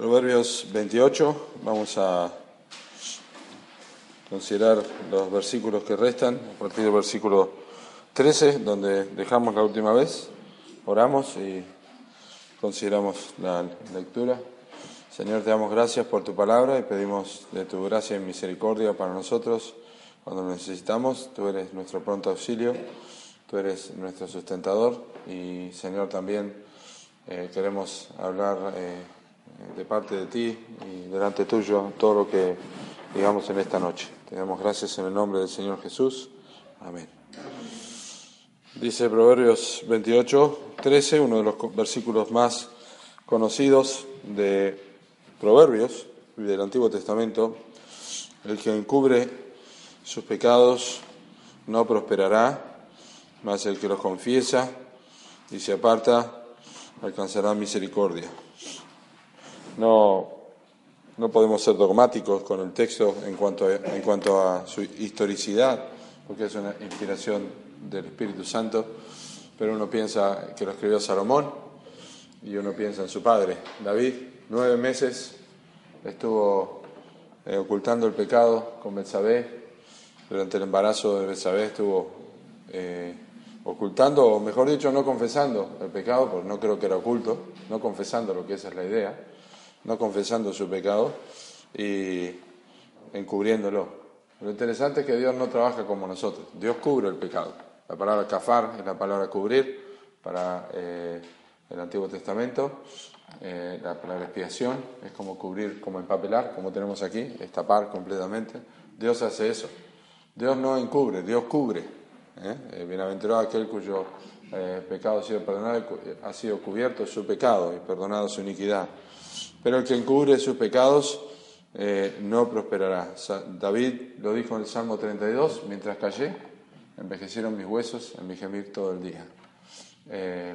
Proverbios 28, vamos a considerar los versículos que restan, a partir del versículo 13, donde dejamos la última vez, oramos y consideramos la lectura. Señor, te damos gracias por tu palabra y pedimos de tu gracia y misericordia para nosotros cuando necesitamos. Tú eres nuestro pronto auxilio, tú eres nuestro sustentador y Señor también eh, queremos hablar. Eh, de parte de ti y delante tuyo todo lo que digamos en esta noche. Te damos gracias en el nombre del Señor Jesús. Amén. Dice Proverbios 28, 13, uno de los versículos más conocidos de Proverbios y del Antiguo Testamento. El que encubre sus pecados no prosperará, mas el que los confiesa y se aparta alcanzará misericordia. No, no podemos ser dogmáticos con el texto en cuanto, a, en cuanto a su historicidad, porque es una inspiración del Espíritu Santo, pero uno piensa que lo escribió Salomón y uno piensa en su padre, David. Nueve meses estuvo eh, ocultando el pecado con Betsabé. Durante el embarazo de Betsabé estuvo eh, ocultando, o mejor dicho, no confesando el pecado, porque no creo que era oculto, no confesando lo que esa es la idea no confesando su pecado y encubriéndolo. Lo interesante es que Dios no trabaja como nosotros, Dios cubre el pecado. La palabra kafar es la palabra cubrir para eh, el Antiguo Testamento. Eh, la palabra expiación es como cubrir, como empapelar, como tenemos aquí, es tapar completamente. Dios hace eso. Dios no encubre, Dios cubre. ¿eh? Bienaventurado aquel cuyo pecado ha sido perdonado, ha sido cubierto su pecado y perdonado su iniquidad pero el que encubre sus pecados eh, no prosperará. David lo dijo en el Salmo 32, mientras callé, envejecieron mis huesos en mi gemir todo el día. Eh,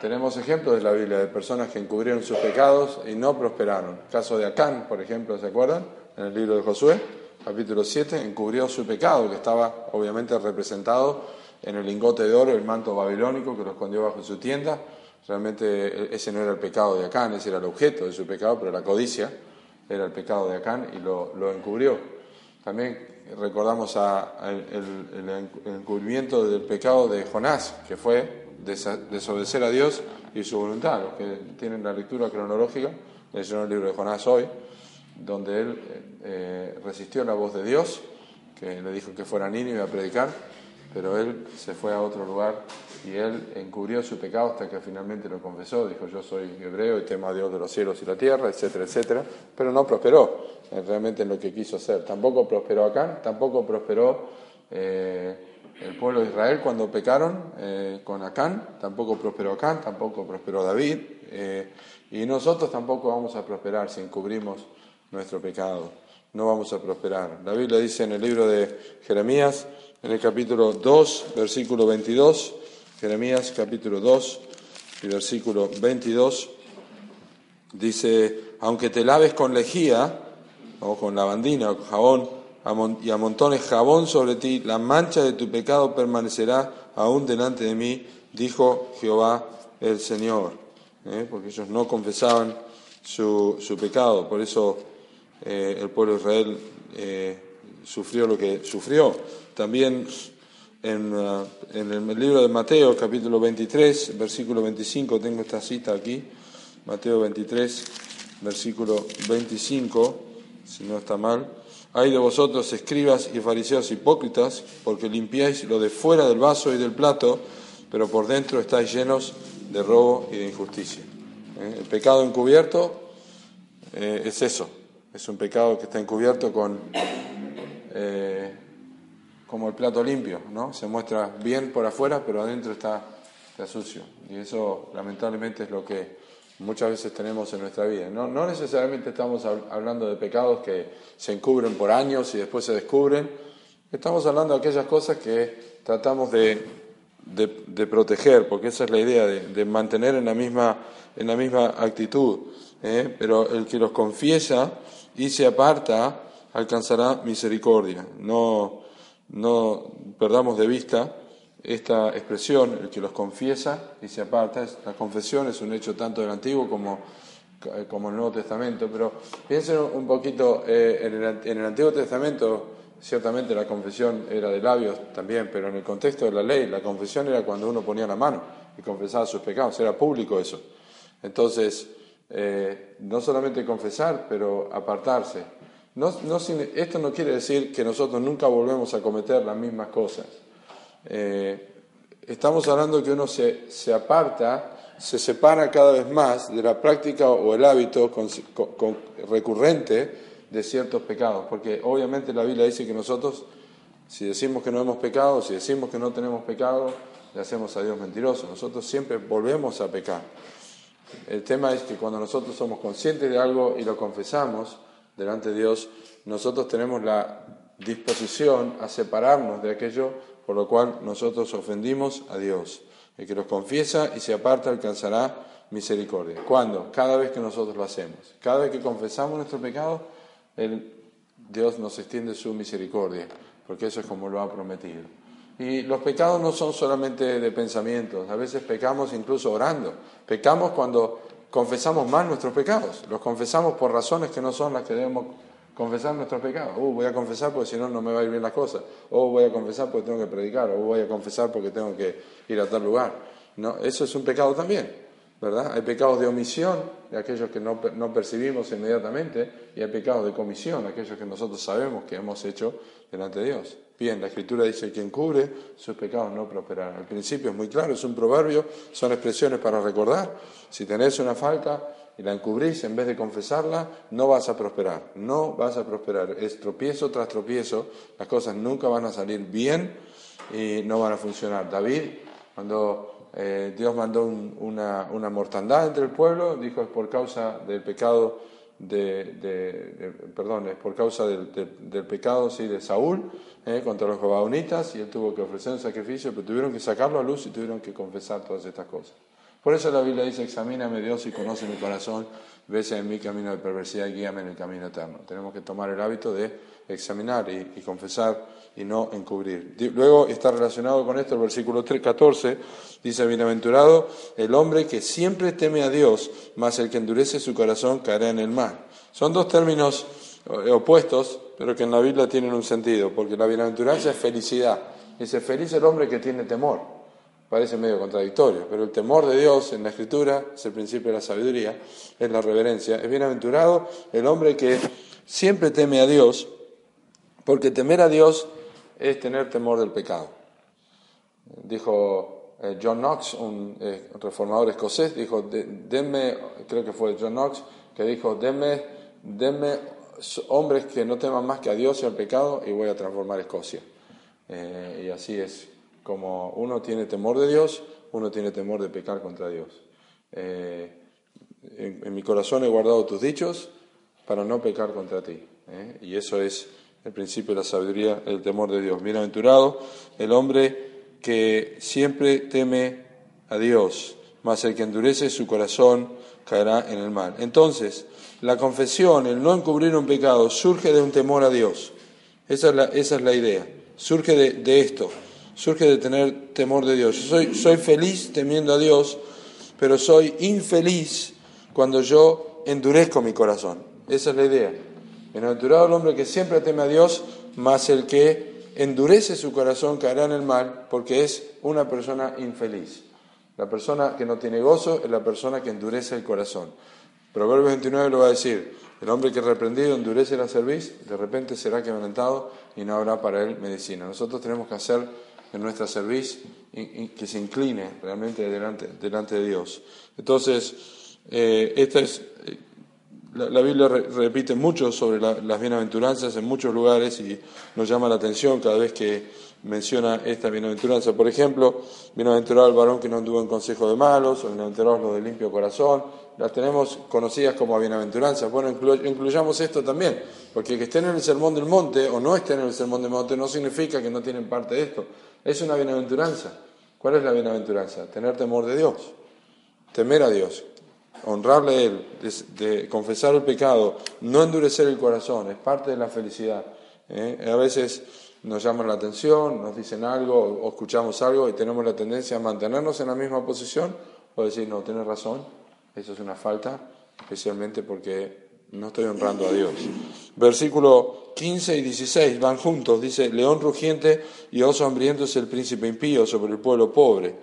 tenemos ejemplos de la Biblia de personas que encubrieron sus pecados y no prosperaron. Caso de Acán, por ejemplo, ¿se acuerdan? En el libro de Josué, capítulo 7, encubrió su pecado, que estaba obviamente representado en el lingote de oro, el manto babilónico que lo escondió bajo su tienda Realmente ese no era el pecado de Acán, ese era el objeto de su pecado, pero la codicia era el pecado de Acán y lo, encubrió. También recordamos el, encubrimiento del pecado de Jonás, que fue desobedecer a Dios y su voluntad. Los que tienen la lectura cronológica, leyeron el libro de Jonás hoy, donde él eh, resistió la voz de Dios, que le dijo que fuera niño y a predicar, pero él se fue a otro lugar y él encubrió su pecado hasta que finalmente lo confesó, dijo yo soy hebreo y temo a Dios de los cielos y la tierra, etcétera, etcétera, pero no prosperó realmente en lo que quiso hacer. Tampoco prosperó Acán, tampoco prosperó eh, el pueblo de Israel cuando pecaron eh, con Acán, tampoco prosperó Acán, tampoco prosperó David, eh, y nosotros tampoco vamos a prosperar si encubrimos nuestro pecado, no vamos a prosperar. La Biblia dice en el libro de Jeremías, en el capítulo 2, versículo 22, Jeremías capítulo 2 y versículo 22, dice, aunque te laves con lejía, o con lavandina o jabón, y amontones jabón sobre ti, la mancha de tu pecado permanecerá aún delante de mí, dijo Jehová el Señor. ¿eh? Porque ellos no confesaban su, su pecado, por eso eh, el pueblo de Israel eh, sufrió lo que sufrió. También en, uh, en, el libro de Mateo, capítulo 23, versículo 25, tengo esta cita aquí, Mateo 23, versículo 25, si no está mal. Hay de vosotros, escribas y fariseos hipócritas, porque limpiáis lo de fuera del vaso y del plato, pero por dentro estáis llenos de robo y de injusticia. ¿Eh? El pecado encubierto eh, es eso, es un pecado que está encubierto con... Eh, como el plato limpio, ¿no? Se muestra bien por afuera, pero adentro está se asocio. Y eso lamentablemente es lo que muchas veces tenemos en nuestra vida. No, no necesariamente estamos hablando de pecados que se encubren por años y después se descubren. Estamos hablando de aquellas cosas que tratamos de, de, proteger, porque esa es la idea, de, mantener en la misma, en la misma actitud. ¿eh? Pero el que los confiesa y se aparta alcanzará misericordia. No, no perdamos de vista esta expresión, el que los confiesa y se aparta, la confesión es un hecho tanto del Antiguo como, como el Nuevo Testamento, pero piensen un poquito, eh, en, el, en, el, Antiguo Testamento ciertamente la confesión era de labios también, pero en el contexto de la ley, la confesión era cuando uno ponía la mano y confesaba sus pecados, era público eso. Entonces, eh, no solamente confesar, pero apartarse. No, no, esto no quiere decir que nosotros nunca volvemos a cometer las mismas cosas. Eh, estamos hablando que uno se, se, aparta, se separa cada vez más de la práctica o el hábito recurrente de ciertos pecados, porque obviamente la Biblia dice que nosotros, si decimos que no hemos pecado, si decimos que no tenemos pecado, le hacemos a Dios mentiroso. Nosotros siempre volvemos a pecar. El tema es que cuando nosotros somos conscientes de algo y lo confesamos delante de Dios, nosotros tenemos la disposición a separarnos de aquello por lo cual nosotros ofendimos a Dios. El que los confiesa y se aparta alcanzará misericordia. ¿Cuándo? Cada vez que nosotros lo hacemos. Cada vez que confesamos nuestro pecado, Dios nos extiende su misericordia, porque eso es como lo ha prometido. Y los pecados no son solamente de pensamientos, a veces pecamos incluso orando. Pecamos cuando confesamos mal nuestros pecados, los confesamos por razones que no son las que debemos confesar nuestros pecados. Uh, voy a confesar porque si no, no me va a ir bien las cosas. O voy a confesar porque tengo que predicar. O voy a confesar porque tengo que ir a tal lugar. No, eso es un pecado también, ¿verdad? Hay pecados de omisión, de aquellos que no, no percibimos inmediatamente, y hay pecados de comisión, aquellos que nosotros sabemos que hemos hecho delante de Dios. Bien, la Escritura dice, quien cubre sus pecados no prosperará. Al principio es muy claro, es un proverbio, son expresiones para recordar. Si tenés una falta, y la encubrís en vez de confesarla, no vas a prosperar, no vas a prosperar. Es tropiezo tras tropiezo, las cosas nunca van a salir bien y no van a funcionar. David, cuando eh, Dios mandó una, mortandad entre el pueblo, dijo es por causa del pecado de, perdón, es por causa del, pecado sí, de Saúl eh, contra los gabaonitas y él tuvo que ofrecer un sacrificio, pero tuvieron que sacarlo a luz y tuvieron que confesar todas estas cosas. Por eso la Biblia dice, examíname Dios y conoce mi corazón, vese en mi camino de perversidad y guíame en el camino eterno. Tenemos que tomar el hábito de examinar y, confesar y no encubrir. Luego está relacionado con esto el versículo 3, 14, dice, bienaventurado el hombre que siempre teme a Dios, mas el que endurece su corazón caerá en el mal. Son dos términos eh, opuestos, pero que en la Biblia tienen un sentido, porque la bienaventuranza es felicidad. Dice, feliz el hombre que tiene temor. Parece medio contradictorio, pero el temor de Dios en la Escritura es el principio de la sabiduría, es la reverencia. Es bienaventurado el hombre que siempre teme a Dios, porque temer a Dios es tener temor del pecado. Dijo eh, John Knox, un eh, reformador escocés, dijo, denme, creo que fue John Knox, que dijo, denme, denme hombres que no teman más que a Dios y al pecado y voy a transformar Escocia. Eh, y así es como uno tiene temor de Dios, uno tiene temor de pecar contra Dios. Eh, en, mi corazón he guardado tus dichos para no pecar contra ti. ¿eh? Y eso es el principio de la sabiduría, el temor de Dios. Bienaventurado el hombre que siempre teme a Dios, mas el que endurece su corazón caerá en el mal. Entonces, la confesión, el no encubrir un pecado, surge de un temor a Dios. Esa es la, idea. Surge de esto surge de tener temor de Dios. soy, soy feliz temiendo a Dios, pero soy infeliz cuando yo endurezco mi corazón. Esa es la idea. Bienaventurado el hombre que siempre teme a Dios, más el que endurece su corazón caerá en el mal, porque es una persona infeliz. La persona que no tiene gozo es la persona que endurece el corazón. Proverbios 29 lo va a decir, el hombre que reprendido endurece la cerviz, de repente será quebrantado y no habrá para él medicina. Nosotros tenemos que hacer en nuestra servicio que se incline realmente delante, delante de Dios. Entonces, eh, esta es, eh, la, Biblia repite mucho sobre las bienaventuranzas en muchos lugares y nos llama la atención cada vez que menciona esta bienaventuranza. Por ejemplo, bienaventurado el varón que no anduvo en consejo de malos, o bienaventurados los de limpio corazón. Las tenemos conocidas como bienaventuranzas. Bueno, incluyamos esto también, porque que estén en el sermón del monte o no estén en el sermón del monte no significa que no tienen parte de esto. Es una bienaventuranza. ¿Cuál es la bienaventuranza? Tener temor de Dios, temer a Dios, honrarle a Él, de, confesar el pecado, no endurecer el corazón, es parte de la felicidad. ¿eh? A veces nos llaman la atención, nos dicen algo o escuchamos algo y tenemos la tendencia a mantenernos en la misma posición o decir, no, tienes razón, eso es una falta, especialmente porque no estoy honrando a Dios. Versículo 15 y 16 van juntos, dice, león rugiente y oso hambriento es el príncipe impío sobre el pueblo pobre.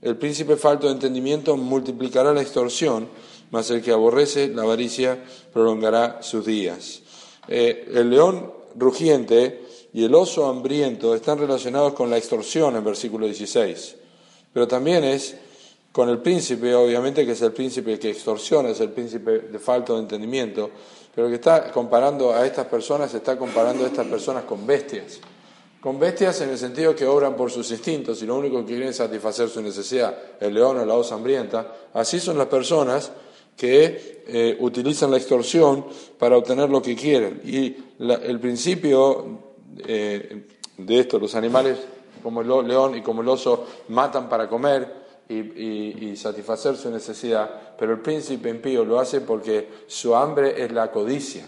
El príncipe falto de entendimiento multiplicará la extorsión, mas el que aborrece la avaricia prolongará sus días. Eh, el león rugiente y el oso hambriento están relacionados con la extorsión en versículo 16, pero también es con el príncipe, obviamente que es el príncipe que extorsiona, es el príncipe de falto de entendimiento, pero que está comparando a estas personas, está comparando a estas personas con bestias. Con bestias en el sentido que obran por sus instintos y lo único que quieren es satisfacer su necesidad, el león o la osa hambrienta. Así son las personas que eh, utilizan la extorsión para obtener lo que quieren. Y el principio eh, de esto, los animales como el león y como el oso matan para comer y, satisfacer su necesidad, pero el príncipe impío lo hace porque su hambre es la codicia.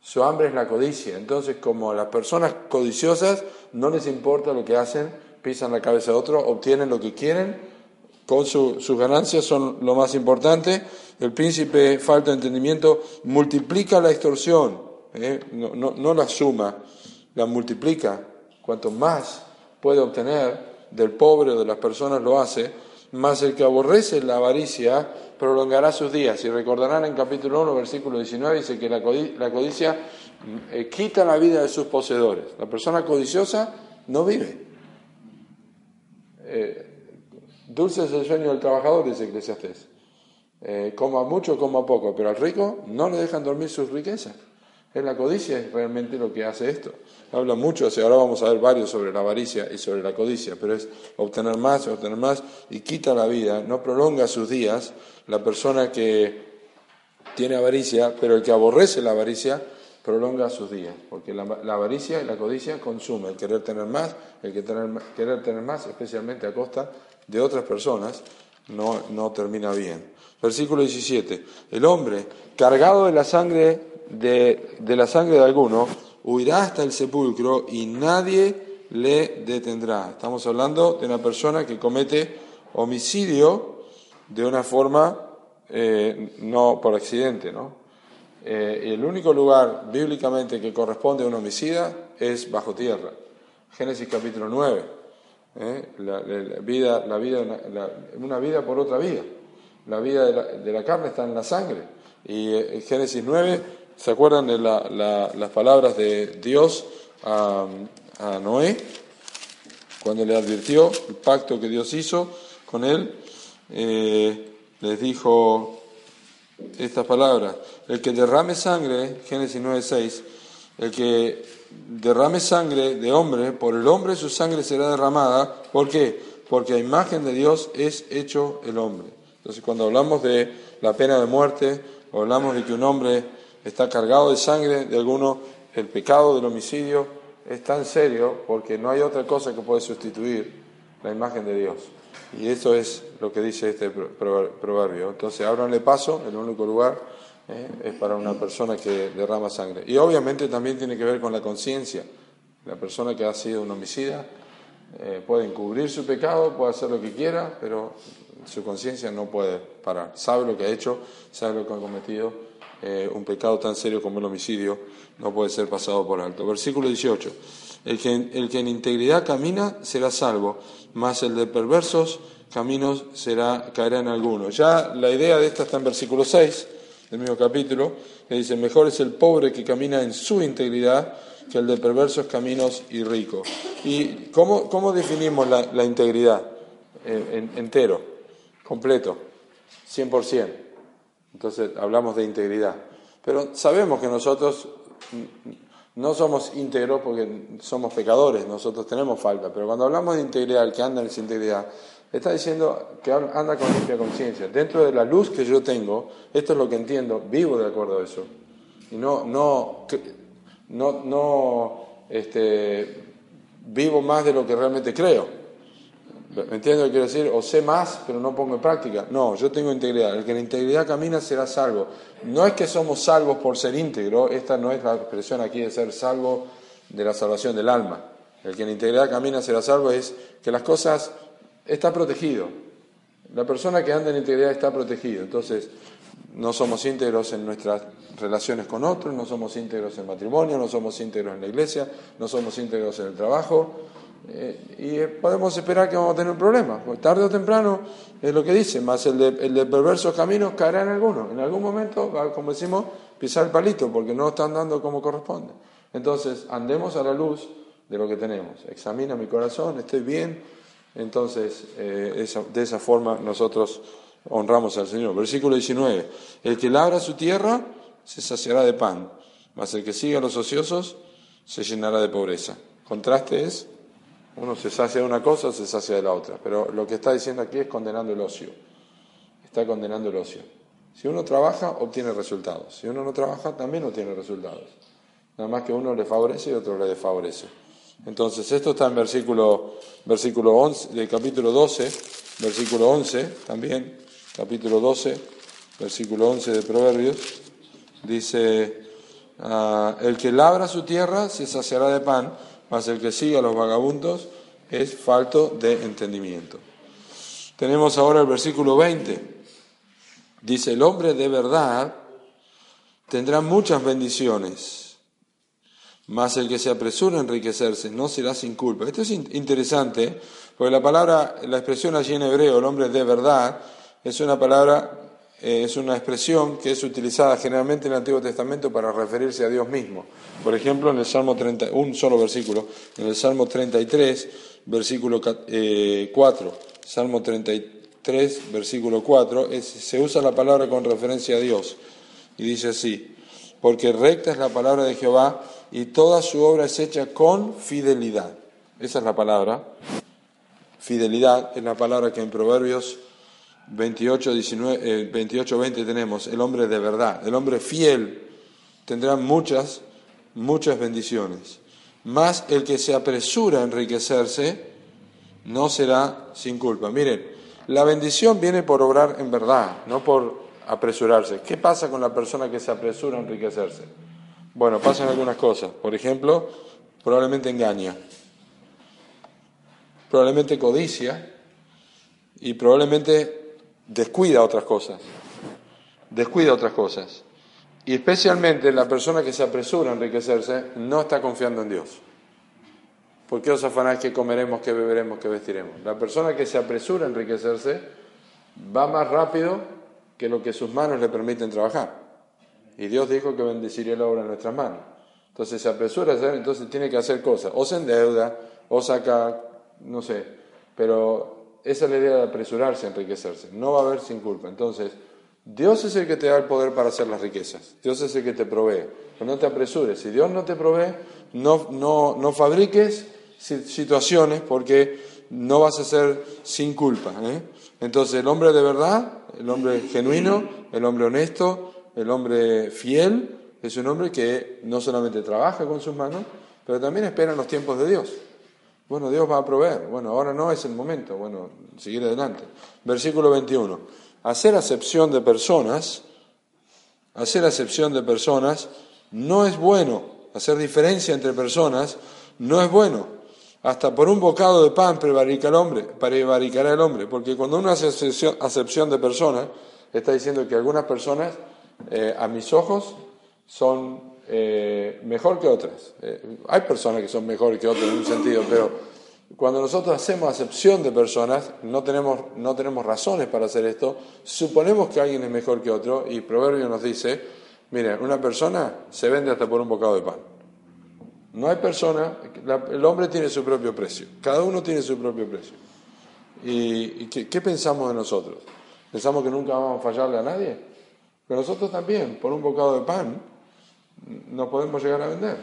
Su hambre es la codicia. Entonces, como las personas codiciosas no les importa lo que hacen, pisan la cabeza de otro, obtienen lo que quieren, con sus ganancias son lo más importante. El príncipe, falta de entendimiento, multiplica la extorsión, ¿eh? no la suma la multiplica. Cuanto más puede obtener del pobre o de las personas lo hace, más el que aborrece la avaricia prolongará sus días. Y recordarán en capítulo 1, versículo 19, dice que la codicia, mm, eh, quita la vida de sus poseedores. La persona codiciosa no vive. Eh, dulce es el sueño del trabajador, dice Eclesiastés. Eh, coma mucho, coma poco, pero al rico no le dejan dormir sus riquezas. Es la codicia es realmente lo que hace esto. Habla mucho, ahora vamos a ver varios sobre la avaricia y sobre la codicia, pero es obtener más, obtener más y quita la vida, no prolonga sus días. La persona que tiene avaricia, pero el que aborrece la avaricia, prolonga sus días, porque la, avaricia y la codicia consume el querer tener más, el que tener, querer tener más, especialmente a costa de otras personas, no, no termina bien. Versículo 17. El hombre, cargado de la sangre de, la sangre de alguno, huirá hasta el sepulcro y nadie le detendrá. Estamos hablando de una persona que comete homicidio de una forma eh, no por accidente, ¿no? Eh, el único lugar bíblicamente que corresponde a un homicida es bajo tierra. Génesis capítulo 9. ¿eh? La, vida, una vida por otra vida. La vida de la, de la carne está en la sangre. Y Génesis 9 ¿Se acuerdan de las palabras de Dios a, Noé? Cuando le advirtió el pacto que Dios hizo con él, eh, les dijo estas palabras. El que derrame sangre, Génesis 9:6, el que derrame sangre de hombre, por el hombre su sangre será derramada. ¿Por qué? Porque a imagen de Dios es hecho el hombre. Entonces cuando hablamos de la pena de muerte, hablamos de que un hombre está cargado de sangre de alguno, el pecado del homicidio es tan serio porque no hay otra cosa que puede sustituir la imagen de Dios. Y eso es lo que dice este proverbio. Entonces, ábranle paso, el único lugar eh, es para una persona que derrama sangre. Y obviamente también tiene que ver con la conciencia. La persona que ha sido un homicida eh, puede encubrir su pecado, puede hacer lo que quiera, pero su conciencia no puede parar. Sabe lo que ha hecho, sabe lo que ha cometido eh, un pecado tan serio como el homicidio no puede ser pasado por alto. Versículo 18. El que, el que en integridad camina será salvo, mas el de perversos caminos será, caerá en alguno. Ya la idea de esta está en versículo 6 del mismo capítulo, que dice, mejor es el pobre que camina en su integridad que el de perversos caminos y rico. ¿Y cómo, cómo definimos la, integridad? entero, completo, 100%. Entonces hablamos de integridad. Pero sabemos que nosotros No somos íntegros porque somos pecadores, nosotros tenemos falta, pero cuando hablamos de integridad, el que anda en esa integridad, está diciendo que anda con limpia conciencia. Dentro de la luz que yo tengo, esto es lo que entiendo, vivo de acuerdo a eso. Y no, no, no, no este, vivo más de lo que realmente creo. ¿Me entiendes lo que quiero decir? O sé más, pero no pongo en práctica. No, yo tengo integridad. El que en integridad camina será salvo. No es que somos salvos por ser íntegro, esta no es la expresión aquí de ser salvo de la salvación del alma. El que en integridad camina será salvo es que las cosas está protegido. La persona que anda en integridad está protegido. Entonces, no somos íntegros en nuestras relaciones con otros, no somos íntegros en matrimonio, no somos íntegros en la iglesia, no somos íntegros en el trabajo, eh, y podemos esperar que vamos a tener un problema. Pues tarde o temprano es lo que dice, más el de, el perversos caminos caerá en alguno. En algún momento como decimos, pisar el palito porque no están dando como corresponde. Entonces, andemos a la luz de lo que tenemos. Examina mi corazón, estoy bien. Entonces, eh, de esa forma nosotros honramos al Señor. Versículo 19. El que labra su tierra se saciará de pan, mas el que siga a los ociosos se llenará de pobreza. Contraste es uno se sacia de una cosa o se sacia de la otra. Pero lo que está diciendo aquí es condenando el ocio. Está condenando el ocio. Si uno trabaja, obtiene resultados. Si uno no trabaja, también obtiene resultados. Nada más que uno le favorece y otro le desfavorece. Entonces, esto está en versículo, versículo 11, del capítulo 12, versículo 11 también, capítulo 12, versículo 11 de Proverbios. Dice, ah, el que labra su tierra se saciará de pan mas el que sigue a los vagabundos es falto de entendimiento. Tenemos ahora el versículo 20. Dice, el hombre de verdad tendrá muchas bendiciones, mas el que se apresura a enriquecerse no será sin culpa. Esto es interesante, porque la palabra, la expresión allí en hebreo, el hombre de verdad, es una palabra eh, es una expresión que es utilizada generalmente en el Antiguo Testamento para referirse a Dios mismo. Por ejemplo, en el Salmo 30, un solo versículo, en el Salmo 33, versículo 4, eh, Salmo 33, versículo 4, se usa la palabra con referencia a Dios y dice así, porque recta es la palabra de Jehová y toda su obra es hecha con fidelidad. Esa es la palabra. Fidelidad es la palabra que en Proverbios 28, 19, 28, 20 tenemos el hombre de verdad, el hombre fiel tendrá muchas, muchas bendiciones. Más el que se apresura a enriquecerse no será sin culpa. Miren, la bendición viene por obrar en verdad, no por apresurarse. ¿Qué pasa con la persona que se apresura a enriquecerse? Bueno, pasan algunas cosas. Por ejemplo, probablemente engaña, probablemente codicia y probablemente descuida otras cosas, descuida otras cosas. Y especialmente la persona que se apresura a enriquecerse no está confiando en Dios. ¿Por qué os afanáis que comeremos, que beberemos, que vestiremos? La persona que se apresura a enriquecerse va más rápido que lo que sus manos le permiten trabajar. Y Dios dijo que bendeciría la obra en nuestras manos. Entonces se apresura a hacer, entonces tiene que hacer cosas. O se endeuda, o saca, no sé, pero esa es la idea de apresurarse a enriquecerse. No va a haber sin culpa. Entonces, Dios es el que te da el poder para hacer las riquezas. Dios es el que te provee. Pero no te apresures. Si Dios no te provee, no, no, no fabriques situaciones porque no vas a ser sin culpa. ¿eh? Entonces, el hombre de verdad, el hombre genuino, el hombre honesto, el hombre fiel, es un hombre que no solamente trabaja con sus manos, pero también espera en los tiempos de Dios. Bueno, Dios va a proveer. Bueno, ahora no es el momento. Bueno, seguir adelante. Versículo 21. Hacer acepción de personas, hacer acepción de personas no es bueno. Hacer diferencia entre personas no es bueno. Hasta por un bocado de pan prevarica el hombre, prevaricará el hombre. Porque cuando uno hace acepción de personas, está diciendo que algunas personas, eh, a mis ojos, son eh, mejor que otras. Eh, hay personas que son mejores que otras en un sentido, pero cuando nosotros hacemos acepción de personas, no tenemos, no tenemos razones para hacer esto, suponemos que alguien es mejor que otro y Proverbio nos dice, mire, una persona se vende hasta por un bocado de pan. No hay persona, el hombre tiene su propio precio, cada uno tiene su propio precio. ¿Y, qué, qué, pensamos de nosotros? ¿Pensamos que nunca vamos a fallarle a nadie? Pero nosotros también, por un bocado de pan, no podemos llegar a vender.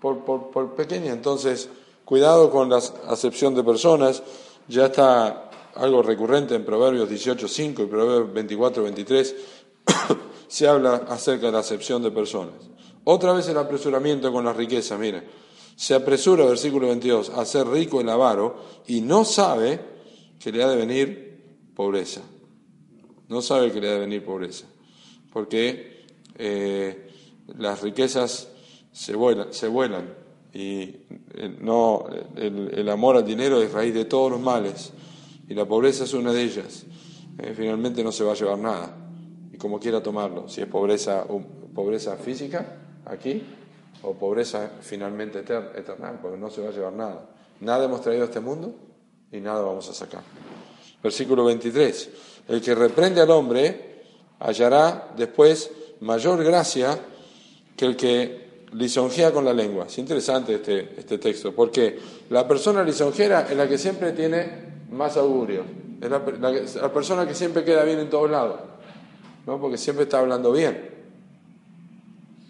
por, pequeña. Entonces, cuidado con la acepción de personas. Ya está algo recurrente en Proverbios 18.5 y Proverbios 24.23. se habla acerca de la acepción de personas. Otra vez el apresuramiento con la riqueza, mire. Se apresura, versículo 22, a ser rico el avaro y no sabe que le ha de venir pobreza. No sabe que le ha de venir pobreza. Porque eh, las riquezas se vuelan, se vuelan y eh, no, el, amor al dinero es raíz de todos los males y la pobreza es una de ellas. Eh, finalmente no se va a llevar nada y como quiera tomarlo, si es pobreza, pobreza física aquí o pobreza finalmente eterna, porque no se va a llevar nada. Nada hemos traído a este mundo y nada vamos a sacar. Versículo 23. El que reprende al hombre hallará después mayor gracia que el que lisonjea con la lengua. Es interesante este, este texto, porque la persona lisonjera es la que siempre tiene más augurio, es la, persona que siempre queda bien en todos lados, ¿no? porque siempre está hablando bien.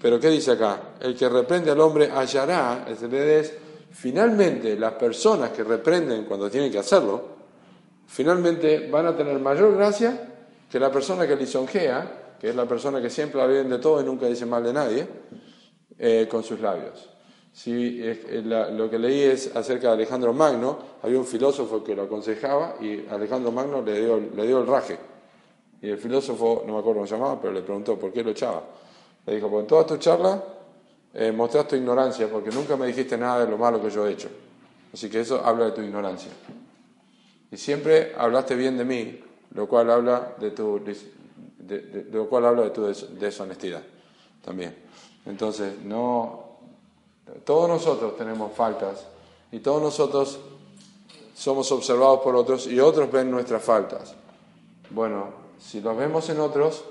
Pero ¿qué dice acá? El que reprende al hombre hallará, es finalmente las personas que reprenden cuando tienen que hacerlo, finalmente van a tener mayor gracia que la persona que lisonjea, que es la persona que siempre habla bien de todo y nunca dice mal de nadie, eh, con sus labios. Si, lo que leí es acerca de Alejandro Magno, había un filósofo que lo aconsejaba y Alejandro Magno le dio, le dio el raje. Y el filósofo, no me acuerdo cómo se llamaba, pero le preguntó por qué lo echaba. Le dijo, pues en toda tu charla eh, mostraste tu ignorancia porque nunca me dijiste nada de lo malo que yo he hecho. Así que eso habla de tu ignorancia. Y siempre hablaste bien de mí, lo cual habla de tu, de lo cual habla de tu deshonestidad también. Entonces, no, todos nosotros tenemos faltas y todos nosotros somos observados por otros y otros ven nuestras faltas. Bueno, si los vemos en otros,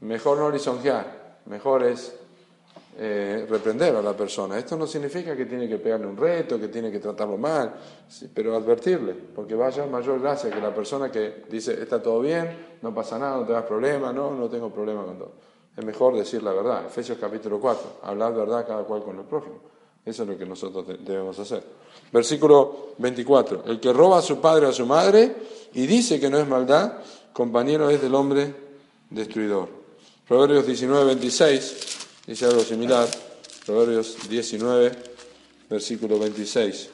mejor no lisonjear, mejor es eh, reprender a la persona. Esto no significa que tiene que pegarle un reto, que tiene que tratarlo mal, pero advertirle, porque vaya mayor gracia que la persona que dice, está todo bien, no pasa nada, no te das problema, no, no tengo problema con todo es mejor decir la verdad. Efesios capítulo 4, hablar verdad cada cual con el prójimo. Eso es lo que nosotros debemos hacer. Versículo 24, el que roba a su padre o a su madre y dice que no es maldad, compañero es del hombre destruidor. Proverbios 19, 26 dice algo similar. Proverbios 19, versículo 26.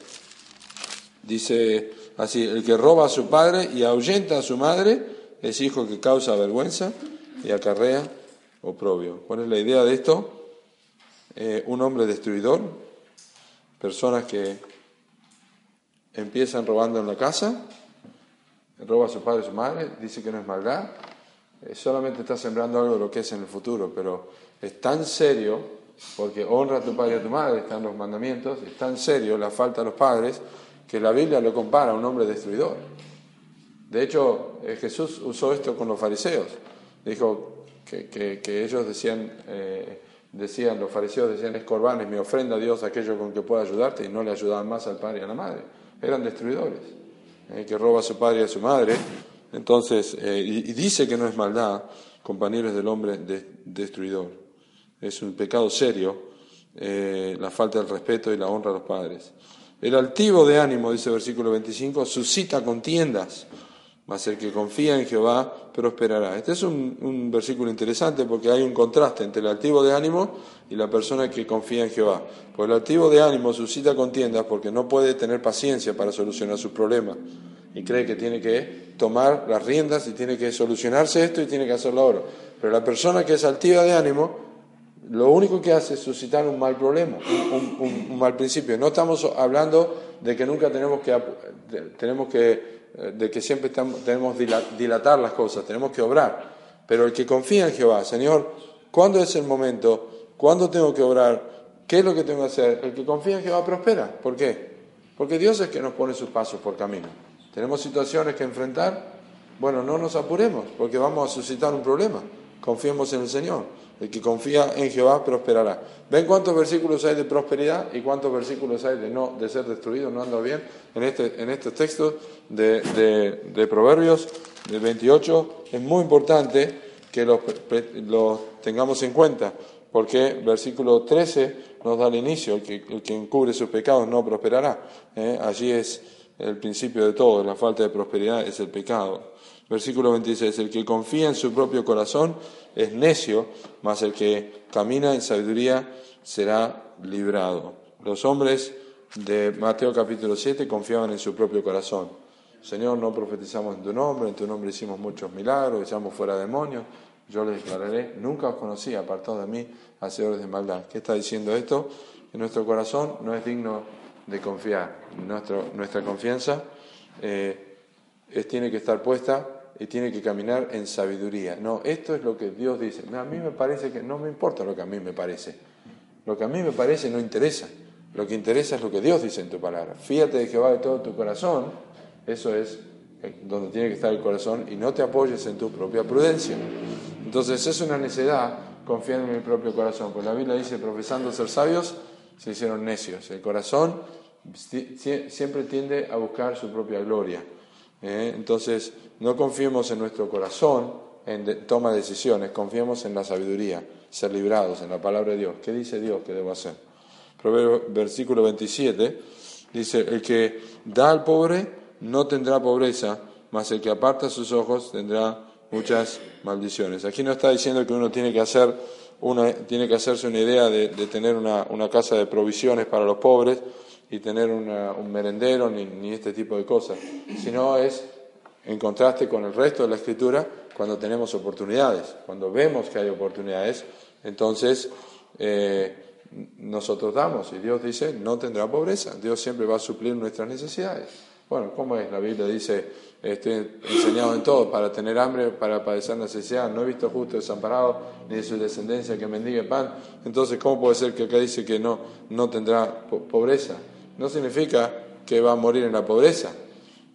Dice así, el que roba a su padre y ahuyenta a su madre es hijo que causa vergüenza y acarrea oprobio. ¿Cuál es la idea de esto? Eh, un hombre destruidor, personas que empiezan robando en la casa, roba a su padre y su madre, dice que no es maldad, eh, solamente está sembrando algo de lo que es en el futuro, pero es tan serio, porque honra a tu padre y a tu madre, están los mandamientos, es tan serio la falta de los padres, que la Biblia lo compara a un hombre destruidor. De hecho, eh, Jesús usó esto con los fariseos. Dijo, que, ellos decían, eh, decían, los fariseos decían, es corbanes, mi ofrenda a Dios aquello con que pueda ayudarte, y no le ayudaban más al padre y a la madre. Eran destruidores, eh, que roba a su padre y a su madre. Entonces, y, dice que no es maldad, compañeros del hombre destruidor. Es un pecado serio la falta del respeto y la honra a los padres. El altivo de ánimo, dice el versículo 25, suscita contiendas mas el que confía en Jehová prosperará. Este es un, versículo interesante porque hay un contraste entre el altivo de ánimo y la persona que confía en Jehová. Porque el altivo de ánimo suscita contiendas porque no puede tener paciencia para solucionar sus problemas y cree que tiene que tomar las riendas y tiene que solucionarse esto y tiene que hacerlo ahora. Pero la persona que es altiva de ánimo, lo único que hace es suscitar un mal problema, un, mal principio. No estamos hablando de que nunca tenemos que, tenemos que eh, de que siempre tenemos que dilatar las cosas, tenemos que obrar. Pero el que confía en Jehová, Señor, ¿cuándo es el momento? ¿Cuándo tengo que obrar? ¿Qué es lo que tengo que hacer? El que confía en Jehová prospera. ¿Por qué? Porque Dios es que nos pone sus pasos por camino. Tenemos situaciones que enfrentar. Bueno, no nos apuremos porque vamos a suscitar un problema. Confiemos en el Señor. El que confía en Jehová prosperará. ¿Ven cuántos versículos hay de prosperidad y cuántos versículos hay de no de ser destruido, no anda bien en este en estos textos de, de, Proverbios del 28? Es muy importante que los, tengamos en cuenta, porque versículo 13 nos da el inicio, el que, el que encubre sus pecados no prosperará. ¿eh? Allí es el principio de todo, la falta de prosperidad es el pecado. Versículo 26, el que confía en su propio corazón es necio, mas el que camina en sabiduría será librado. Los hombres de Mateo capítulo 7 confiaban en su propio corazón. Señor, no profetizamos en tu nombre, en tu nombre hicimos muchos milagros, echamos fuera demonios. Yo les declararé, nunca os conocí, apartados de mí, hacedores de maldad. ¿Qué está diciendo esto? Que nuestro corazón no es digno de confiar. nuestra confianza eh, tiene que estar puesta y tiene que caminar en sabiduría. No, esto es lo que Dios dice. A mí me parece que no me importa lo que a mí me parece. Lo que a mí me parece no interesa. Lo que interesa es lo que Dios dice en tu palabra. Fíjate de Jehová de todo tu corazón. Eso es eh, donde tiene que estar el corazón y no te apoyes en tu propia prudencia. Entonces es una necedad confiar en mi propio corazón. Pues la Biblia dice, profesando ser sabios, se hicieron necios. El corazón siempre tiende a buscar su propia gloria. ¿Eh? Entonces, no confiemos en nuestro corazón en toma de decisiones, confiemos en la sabiduría, ser librados en la palabra de Dios. ¿Qué dice Dios que debo hacer? Proverbio, versículo 27 dice, el que da al pobre no tendrá pobreza, mas el que aparta sus ojos tendrá muchas maldiciones. Aquí no está diciendo que uno tiene que hacer una, tiene que hacerse una idea de, tener una, casa de provisiones para los pobres y tener un merendero ni, ni, este tipo de cosas, sino es en contraste con el resto de la escritura cuando tenemos oportunidades, cuando vemos que hay oportunidades, entonces eh, nosotros damos y Dios dice no tendrá pobreza, Dios siempre va a suplir nuestras necesidades. Bueno, ¿cómo es? La Biblia dice, estoy enseñado en todo para tener hambre, para padecer necesidad, no he visto justo desamparado, ni de su descendencia que mendigue pan. Entonces, ¿cómo puede ser que acá dice que no, no tendrá pobreza? No significa que va a morir en la pobreza,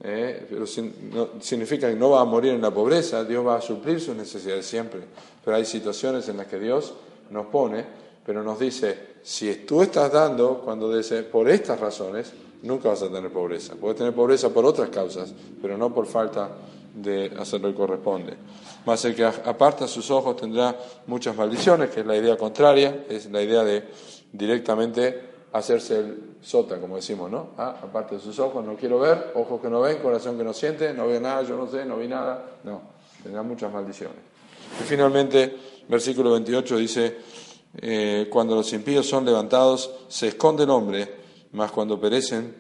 ¿eh? pero significa que no va a morir en la pobreza, Dios va a suplir sus necesidades siempre. Pero hay situaciones en las que Dios nos pone, pero nos dice, si tú estás dando cuando dice, por estas razones, nunca vas a tener pobreza. Puedes tener pobreza por otras causas, pero no por falta de hacer lo que corresponde. Más el que aparta sus ojos tendrá muchas maldiciones, que es la idea contraria, es la idea de directamente hacerse el sota, como decimos, ¿no? Ah, aparte de sus ojos, no quiero ver, ojos que no ven, corazón que no siente, no veo nada, yo no sé, no vi nada. No, tendrá muchas maldiciones. Y finalmente, versículo 28 dice, eh, cuando los impíos son levantados, se esconde el hombre, mas cuando perecen,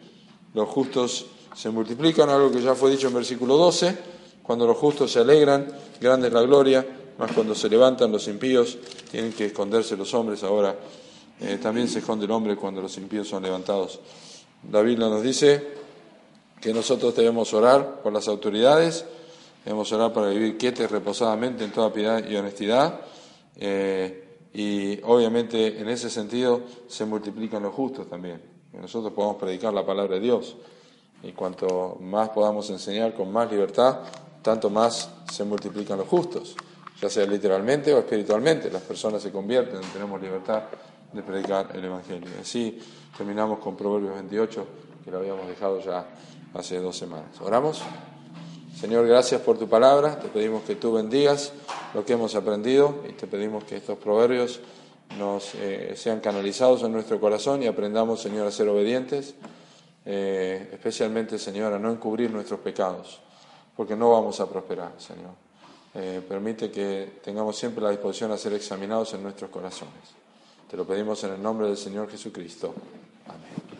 los justos se multiplican, algo que ya fue dicho en versículo 12, cuando los justos se alegran, grande es la gloria, mas cuando se levantan los impíos, tienen que esconderse los hombres ahora eh, también se esconde el hombre cuando los impíos son levantados. La Biblia nos dice que nosotros debemos orar por las autoridades, debemos orar para vivir quietos reposadamente en toda piedad y honestidad. Eh, y obviamente en ese sentido se multiplican los justos también. Que nosotros podamos predicar la palabra de Dios. Y cuanto más podamos enseñar con más libertad, tanto más se multiplican los justos, ya sea literalmente o espiritualmente. Las personas se convierten, tenemos libertad de predicar el Evangelio. Así terminamos con Proverbios 28, que lo habíamos dejado ya hace dos semanas. ¿Oramos? Señor, gracias por tu palabra. Te pedimos que tú bendigas lo que hemos aprendido y te pedimos que estos proverbios nos eh, sean canalizados en nuestro corazón y aprendamos, Señor, a ser obedientes, eh, especialmente, Señor, a no encubrir nuestros pecados, porque no vamos a prosperar, Señor. Eh, permite que tengamos siempre la disposición a ser examinados en nuestros corazones. Te lo pedimos en el nombre del Señor Jesucristo. Amén.